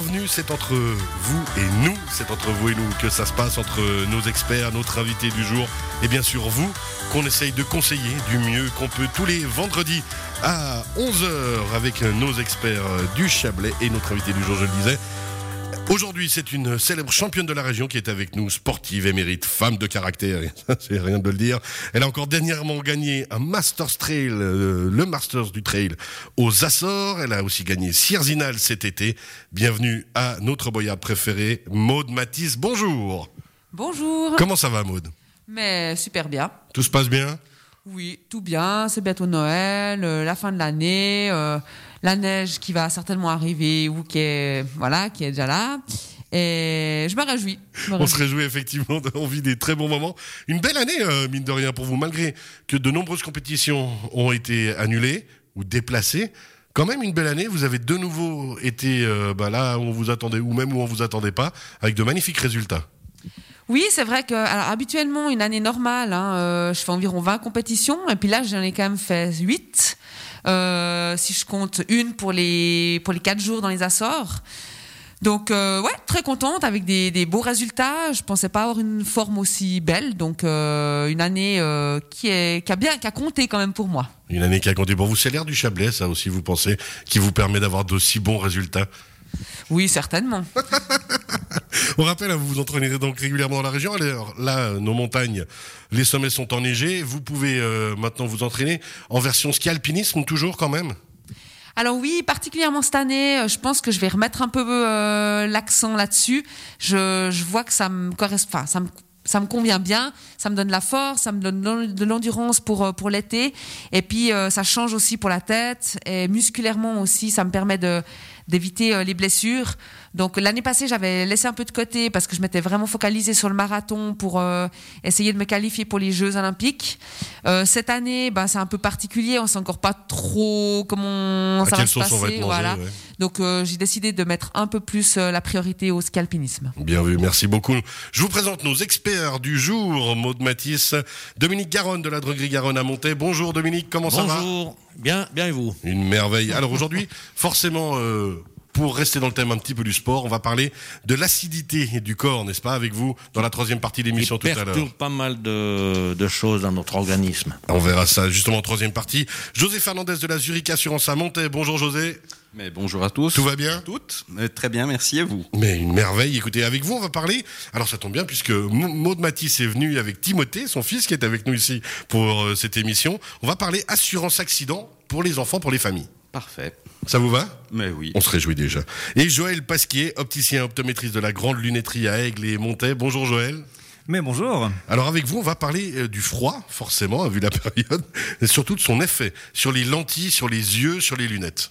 bienvenue, c'est entre vous et nous, c'est entre vous et nous que ça se passe, entre nos experts, notre invité du jour et bien sûr vous, qu'on essaye de conseiller du mieux qu'on peut tous les vendredis à 11h avec nos experts du Chablais et notre invité du jour, je le disais, Aujourd'hui, c'est une célèbre championne de la région qui est avec nous, sportive, émérite, femme de caractère, c'est rien de le dire. Elle a encore dernièrement gagné un Masters Trail, euh, le Masters du Trail aux Açores. Elle a aussi gagné Sierzinal cet été. Bienvenue à notre boyard préféré, Maude Matisse. Bonjour. Bonjour. Comment ça va, Maude? Mais super bien. Tout se passe bien? Oui, tout bien. C'est bientôt Noël, euh, la fin de l'année. Euh, la neige qui va certainement arriver ou qui est, voilà, qui est déjà là. Et je me réjouis. On se réjouit effectivement, on vit des très bons moments. Une belle année, euh, mine de rien, pour vous, malgré que de nombreuses compétitions ont été annulées ou déplacées. Quand même une belle année, vous avez de nouveau été euh, bah là où on vous attendait, ou même où on vous attendait pas, avec de magnifiques résultats. Oui, c'est vrai que alors, habituellement, une année normale, hein, euh, je fais environ 20 compétitions, et puis là, j'en ai quand même fait 8. Euh, si je compte une pour les pour les quatre jours dans les Açores. Donc euh, ouais, très contente avec des, des, beaux résultats. Je pensais pas avoir une forme aussi belle, donc euh, une année euh, qui est qui a bien qui a compté quand même pour moi. Une année qui a compté pour vous. C'est l'air du Chablais, ça aussi, vous pensez, qui vous permet d'avoir d'aussi bons résultats? Oui, certainement. On rappelle, hein, vous vous entraînez donc régulièrement dans la région. Alors là, nos montagnes, les sommets sont enneigés. Vous pouvez euh, maintenant vous entraîner en version ski alpinisme toujours quand même? Alors oui, particulièrement cette année, euh, je pense que je vais remettre un peu euh, l'accent là-dessus. Je, je, vois que ça me correspond, ça me ça me convient bien, ça me donne la force, ça me donne de l'endurance pour pour l'été, et puis ça change aussi pour la tête et musculairement aussi, ça me permet de d'éviter les blessures. Donc l'année passée, j'avais laissé un peu de côté parce que je m'étais vraiment focalisée sur le marathon pour euh, essayer de me qualifier pour les Jeux olympiques. Euh, cette année, bah, c'est un peu particulier, on sait encore pas trop comment ça va se passer. voilà. Donc euh, j'ai décidé de mettre un peu plus la priorité au ski alpinisme. Bien vu, merci beaucoup. Je vous présente nos experts du jour, Maud Matisse, Dominique Garonne de la droguerie Garonne à Montaix. Bonjour Dominique, comment ça va? Bonjour, bien, bien et vous? Une merveille. Alors aujourd'hui, forcément pour rester dans le thème un petit peu du sport, on va parler de l'acidité du corps, n'est-ce pas, avec vous, dans la troisième partie de l'émission tout à l'heure. pas mal de, choses dans notre organisme. On verra ça justement en troisième partie. José Fernandez de la Zurich Assurance à Montaix. Bonjour José. Mais bonjour à tous. Tout va bien Toutes. Très bien, merci à vous? Mais une merveille. Écoutez, avec vous, on va parler. Alors, ça tombe bien puisque Maud Matisse est venu avec Timothée, son fils, qui est avec nous ici pour euh, cette émission. On va parler assurance accident pour les enfants, pour les familles. Parfait. Ça vous va? Mais oui. On se réjouit déjà. Et Joël Pasquier, opticien optométriste de la Grande Lunetterie à Aigle et Montaix. Bonjour Joël. Mais bonjour. Alors avec vous, on va parler euh, du froid, forcément, vu la période, et surtout de son effet sur les lentilles, sur les yeux, sur les lunettes.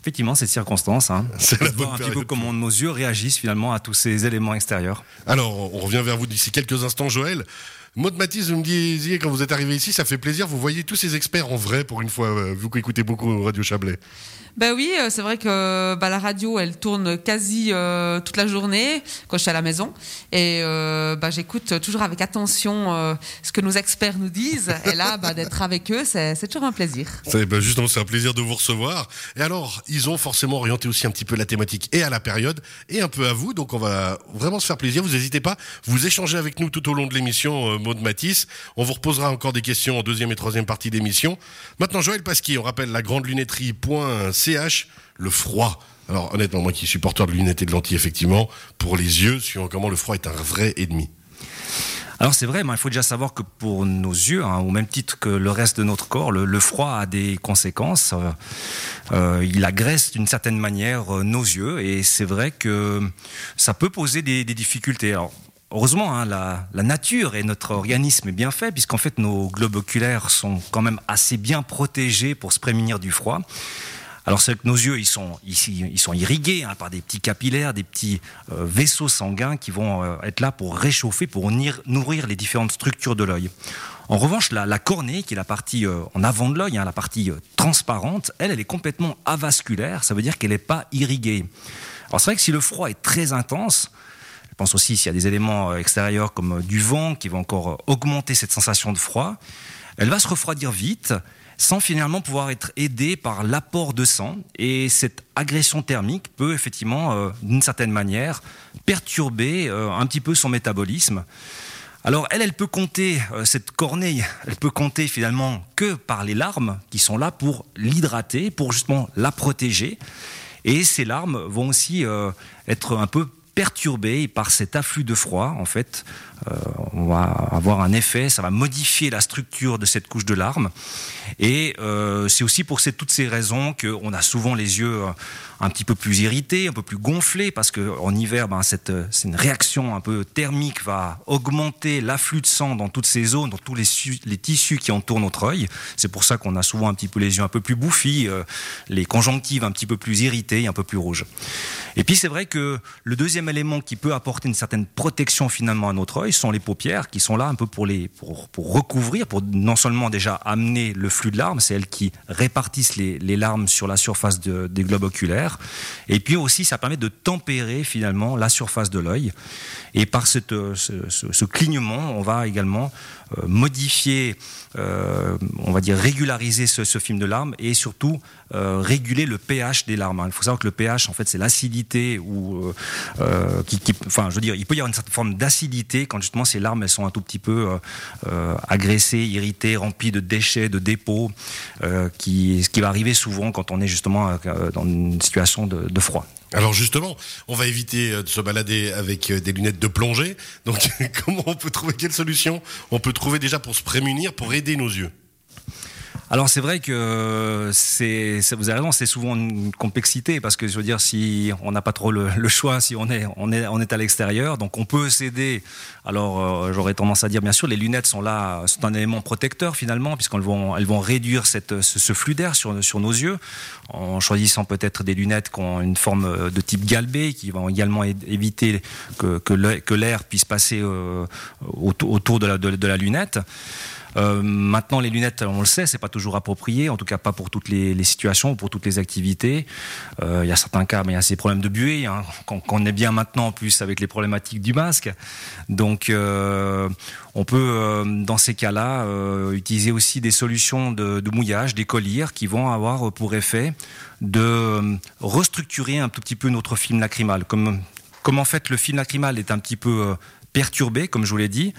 Effectivement, cette circonstance. Hein. C'est la bonne un petit peu comment nos yeux réagissent finalement à tous ces éléments extérieurs. Alors, on revient vers vous d'ici quelques instants, Joël. Maud Mathis, vous me disiez quand vous êtes arrivé ici, ça fait plaisir. Vous voyez tous ces experts en vrai pour une fois, euh, vous qui écoutez beaucoup Radio Chablais. Ben oui, euh, c'est vrai que bah, la radio, elle tourne quasi euh, toute la journée quand je suis à la maison. Et euh, bah, j'écoute toujours avec attention ce que nos experts nous disent. Et là, bah, d'être avec eux, c'est toujours un plaisir. Bah, justement, c'est un plaisir de vous recevoir. Et alors, ils ont forcément orienté aussi un petit peu la thématique et à la période et un peu à vous. Donc, on va vraiment se faire plaisir. Vous n'hésitez pas. Vous échangez avec nous tout au long de l'émission, Maud Matisse. On vous reposera encore des questions en deuxième et troisième partie d'émission. Maintenant, Joël Pasquier, on rappelle la grande lunetterie CH, le froid. Alors honnêtement, moi qui suis porteur de lunettes et de lentilles, effectivement, pour les yeux, suivant comment le froid est un vrai ennemi. Alors c'est vrai, mais il faut déjà savoir que pour nos yeux, hein, au même titre que le reste de notre corps, le, froid a des conséquences. Euh, euh, il agresse d'une certaine manière euh, nos yeux et c'est vrai que ça peut poser des, difficultés. Alors, Heureusement, hein, la, nature et notre organisme est bien fait, puisqu'en fait nos globes oculaires sont quand même assez bien protégés pour se prémunir du froid. Alors c'est que nos yeux, ils sont, ils sont irrigués hein, par des petits capillaires, des petits euh, vaisseaux sanguins qui vont euh, être là pour réchauffer, pour nourrir les différentes structures de l'œil. En revanche, la, cornée, qui est la partie euh, en avant de l'œil, hein, la partie transparente, elle, elle est complètement avasculaire. Ça veut dire qu'elle n'est pas irriguée. Alors c'est vrai que si le froid est très intense, je pense aussi s'il y a des éléments extérieurs comme du vent qui vont encore augmenter cette sensation de froid, elle va se refroidir vite sans finalement pouvoir être aidée par l'apport de sang. Et cette agression thermique peut effectivement, euh, d'une certaine manière, perturber euh, un petit peu son métabolisme. Alors elle, elle peut compter, euh, cette corneille, elle peut compter finalement que par les larmes qui sont là pour l'hydrater, pour justement la protéger. Et ces larmes vont aussi être un peu perturbées par cet afflux de froid, en fait, on va avoir un effet, ça va modifier la structure de cette couche de larmes. Et euh, c'est aussi pour toutes ces raisons qu'on a souvent les yeux euh, un petit peu plus irrités, un peu plus gonflés, parce qu'en hiver, ben, c'est une réaction un peu thermique va augmenter l'afflux de sang dans toutes ces zones, dans tous les, les tissus qui entourent notre œil. C'est pour ça qu'on a souvent un petit peu les yeux un peu plus bouffis, les conjonctives un petit peu plus irritées, un peu plus rouges. Et puis c'est vrai que le deuxième élément qui peut apporter une certaine protection finalement à notre œil, sont les paupières qui sont là un peu pour, les, pour, pour recouvrir, pour non seulement déjà amener le flux de larmes, c'est elles qui répartissent les, les, larmes sur la surface de, des globes oculaires, et puis aussi ça permet de tempérer finalement la surface de l'œil. Et par cette, ce, ce, clignement, on va également euh, modifier, euh, on va dire régulariser ce, film de larmes et surtout euh, réguler le pH des larmes. Il faut savoir que le pH, en fait, c'est l'acidité ou, enfin, je veux dire, il peut y avoir une certaine forme d'acidité justement ces larmes elles sont un tout petit peu agressées, irritées, remplies de déchets, de dépôts, qui, ce qui va arriver souvent quand on est justement dans une situation de froid. Alors justement, on va éviter de se balader avec des lunettes de plongée. Donc comment on peut trouver quelle solution? On peut trouver déjà pour se prémunir, pour aider nos yeux alors c'est vrai que c'est, vous avez raison, c'est souvent une complexité parce que je veux dire si on n'a pas trop le, choix, si on est on est on est à l'extérieur, donc on peut s'aider. Alors euh, j'aurais tendance à dire bien sûr les lunettes sont là, c'est un élément protecteur finalement puisqu'elles vont elles vont réduire cette ce, flux d'air sur sur nos yeux en choisissant peut-être des lunettes qui ont une forme de type galbé qui vont également éviter que que l'air puisse passer euh, autour de la de la lunette. Euh, maintenant, les lunettes, on le sait, c'est pas toujours approprié, en tout cas pas pour toutes les, situations ou pour toutes les activités. Euh, il y a certains cas, mais il y a ces problèmes de buée, hein, qu'on qu est bien maintenant en plus avec les problématiques du masque. Donc, euh, on peut, dans ces cas-là, utiliser aussi des solutions de, mouillage, des colliers qui vont avoir pour effet de restructurer un tout petit peu notre film lacrymal. Comme, comme en fait le film lacrymal est un petit peu perturbé, comme je vous l'ai dit.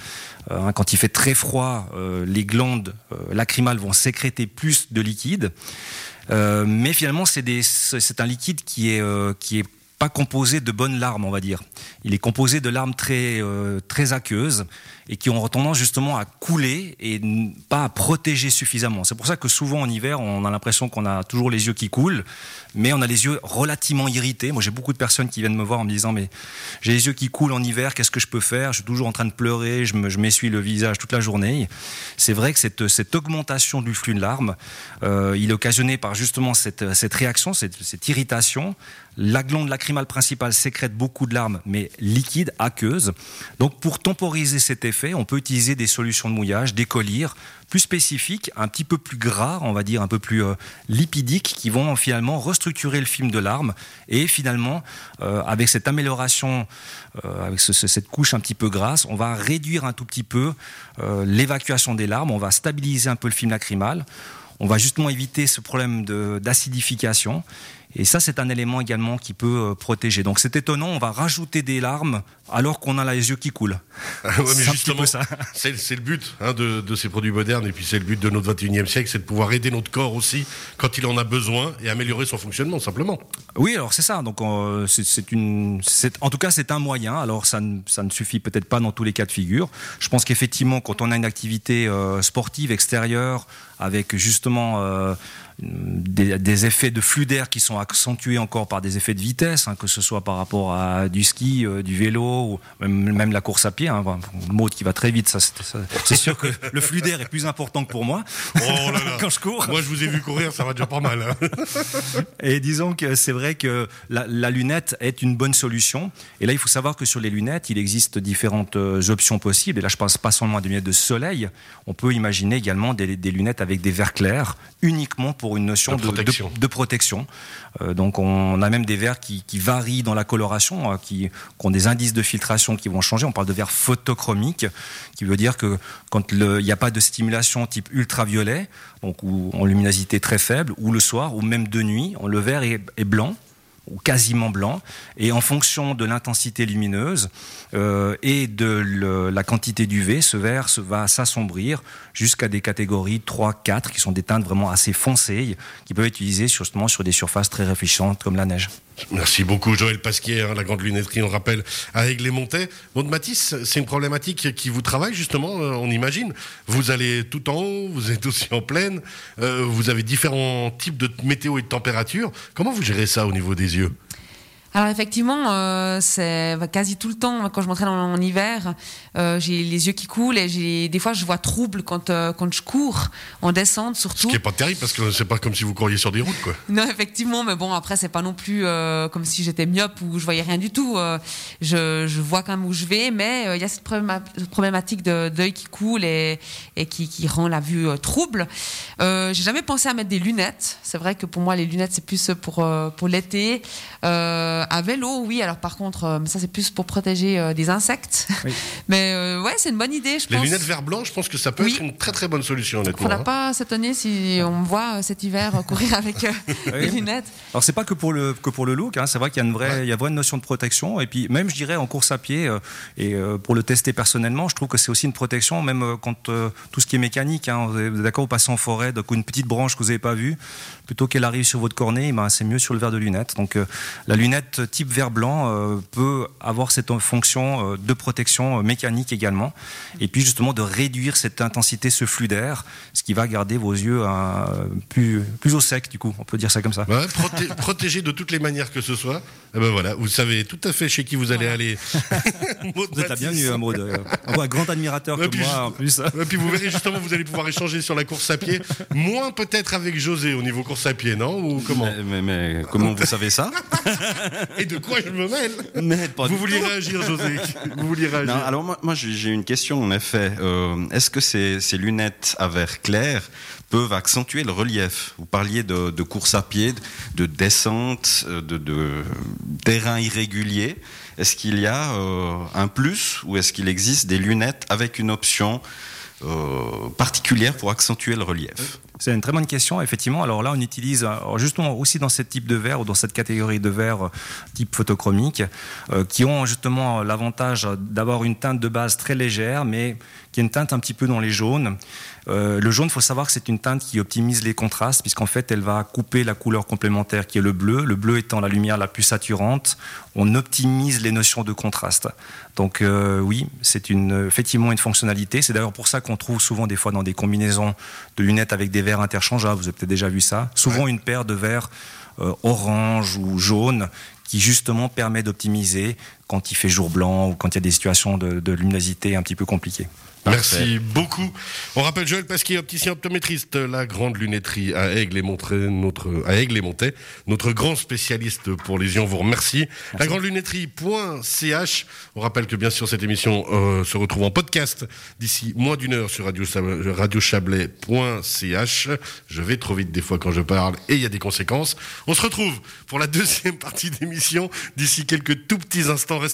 Euh, quand il fait très froid, euh, les glandes euh, lacrymales vont sécréter plus de liquide. Mais finalement, c'est un liquide qui est, qui est pas composé de bonnes larmes, on va dire. Il est composé de larmes très aqueuses et qui ont tendance justement à couler et pas à protéger suffisamment. C'est pour ça que souvent en hiver, on a l'impression qu'on a toujours les yeux qui coulent, mais on a les yeux relativement irrités. Moi, j'ai beaucoup de personnes qui viennent me voir en me disant mais j'ai les yeux qui coulent en hiver, qu'est-ce que je peux faire? Je suis toujours en train de pleurer, je m'essuie le visage toute la journée. C'est vrai que cette, augmentation du flux de larmes, euh, il est occasionné par justement cette, réaction, cette, cette irritation. La glande lacrymale principale sécrète beaucoup de larmes, mais liquides, aqueuses. Donc, pour temporiser cet effet, on peut utiliser des solutions de mouillage, des colliers plus spécifiques, un petit peu plus gras, on va dire un peu plus euh, lipidiques, qui vont finalement restructurer le film de larmes. Et finalement, euh, avec cette amélioration, euh, avec ce, cette couche un petit peu grasse, on va réduire un tout petit peu l'évacuation des larmes, on va stabiliser un peu le film lacrymal. On va justement éviter ce problème d'acidification. Et ça, c'est un élément également qui peut euh, protéger. Donc c'est étonnant, on va rajouter des larmes alors qu'on a les yeux qui coulent. Ah ouais, mais justement, c'est le but hein, de, de, ces produits modernes et puis c'est le but de notre 21e siècle, c'est de pouvoir aider notre corps aussi quand il en a besoin et améliorer son fonctionnement simplement. Oui, alors c'est ça. Donc euh, c'est une, en tout cas c'est un moyen. Alors ça ne, ça ne suffit peut-être pas dans tous les cas de figure. Je pense qu'effectivement quand on a une activité euh, sportive extérieure avec justement euh, des, des, effets de flux d'air qui sont accentués encore par des effets de vitesse, hein, que ce soit par rapport à du ski, euh, du vélo ou même, même, la course à pied. Hein, mode qui va très vite, ça, c'est sûr que le flux d'air est plus important que pour moi oh là là. quand je cours. Moi, je vous ai vu courir, ça va déjà pas mal. Hein. Et disons que c'est vrai que la, la, lunette est une bonne solution. Et là, il faut savoir que sur les lunettes, il existe différentes euh, options possibles. Et là, je pense pas seulement à des lunettes de soleil. On peut imaginer également des, des lunettes avec des verres clairs uniquement pour pour une notion De de, de- protection. de protection. Euh, donc on a même des verres qui, qui varient dans la coloration, euh, qui, qui ont des indices de filtration qui vont changer. On parle de verre photochromique, qui veut dire que quand il n'y a pas de stimulation type ultraviolet, donc ou en luminosité très faible, ou le soir, ou même de nuit, le verre est, est blanc ou quasiment blanc, et en fonction de l'intensité lumineuse euh, et de la quantité d'UV, ce verre va s'assombrir jusqu'à des catégories 3, 4, qui sont des teintes vraiment assez foncées, qui peuvent être utilisées justement sur des surfaces très réfléchissantes comme la neige. Merci beaucoup Joël Pasquier, hein, la grande lunetterie, on rappelle, à Aigle-les-Montais. Bon, Mathis, c'est une problématique qui vous travaille justement, euh, on imagine. Vous allez tout en haut, vous êtes aussi en plaine, euh, vous avez différents types de météo et de température. Comment vous gérez ça au niveau des yeux? Alors effectivement, euh, c'est quasi tout le temps quand je m'entraîne en, en hiver, euh, j'ai les yeux qui coulent et j'ai des fois je vois trouble quand euh, quand je cours en descente Ce surtout. qui est pas terrible parce que c'est pas comme si vous couriez sur des routes, quoi. Non, effectivement, mais bon, après, c'est pas non plus comme si j'étais myope ou je voyais rien du tout. Je, je vois quand même où je vais, mais il y a cette probléma- cette problématique de- d'œil qui coule et, et qui, qui rend la vue trouble. J'ai jamais pensé à mettre des lunettes. C'est vrai que pour moi, les lunettes, c'est plus pour, pour l'été. Euh, à vélo, oui. Alors, par contre, euh, ça, c'est plus pour protéger euh, des insectes. Oui. mais euh, ouais, c'est une bonne idée, je Les pense. lunettes vert blanc, je pense que ça peut Oui. être une très très bonne solution, honnêtement. Faudra hein. pas s'étonner si on me voit euh, cet hiver euh, courir avec euh, des lunettes. Alors c'est pas que pour le que pour le look, hein, c'est vrai qu'il y a une vraie il y a vraie notion de protection et puis même je dirais en course à pied euh, et euh, pour le tester personnellement, je trouve que c'est aussi une protection même euh, quand euh, tout ce qui est mécanique. Hein, vous êtes d'accord, vous passez en forêt, donc une petite branche que vous n'avez pas vue, plutôt qu'elle arrive sur votre cornet, ben, c'est mieux sur le verre de lunettes. Donc euh, la lunette type verre blanc euh, peut avoir cette fonction euh, de protection euh, mécanique également et puis justement de réduire cette intensité, ce flux d'air, ce qui va garder vos yeux plus plus au sec du coup, on peut dire ça comme ça. Ouais, proté- protéger de toutes les manières que ce soit. Eh ben voilà, vous savez tout à fait chez qui vous allez aller. Vous êtes la bienvenue, hein, Maud. Un grand admirateur Ouais, que moi, je- en plus. Et puis vous verrez justement, vous allez pouvoir échanger sur la course à pied. Moins peut-être avec José au niveau course à pied, non? Ou comment? Mais, mais- mais comment vous savez ça? Et de quoi je me mêle Mais pas Vous vouliez réagir, José. Vous vouliez réagir. Non, alors moi, moi, j'ai une question en effet. Euh, Est-ce que ces, ces lunettes à verre clair peuvent accentuer le relief? Vous parliez de, de course à pied, de descente, euh, de, de terrain irrégulier. Est-ce qu'il y a euh, un plus ou est-ce qu'il existe des lunettes avec une option euh, particulière pour accentuer le relief? C'est une très bonne question, effectivement. Alors là, on utilise euh, justement aussi dans ce type de verre ou dans cette catégorie de verre euh, type photochromique, euh, qui ont justement l'avantage d'avoir une teinte de base très légère, mais qui est une teinte un petit peu dans les jaunes. Le jaune, il faut savoir que c'est une teinte qui optimise les contrastes, puisqu'en fait, elle va couper la couleur complémentaire qui est le bleu. Le bleu étant la lumière la plus saturante, on optimise les notions de contraste. Donc oui, c'est une, effectivement une fonctionnalité. C'est d'ailleurs pour ça qu'on trouve souvent des fois dans des combinaisons de lunettes avec des verres interchangeables. Vous avez peut-être déjà vu ça. Souvent une paire de verres euh, orange ou jaune qui justement permet d'optimiser quand il fait jour blanc ou quand il y a des situations de, de luminosité un petit peu compliquées. Merci beaucoup. On rappelle Joël Pasquier, opticien optométriste, la grande lunetterie à Aigle et Montré, notre, à Aigle et Montais, notre grand spécialiste pour les yeux. On vous remercie. La grande lunetterie.ch. On rappelle que bien sûr cette émission euh, se retrouve en podcast d'ici moins d'une heure sur radio, radiochablais.ch. Je vais trop vite des fois quand je parle et il y a des conséquences. On se retrouve pour la deuxième partie d'émission d'ici quelques tout petits instants. Restez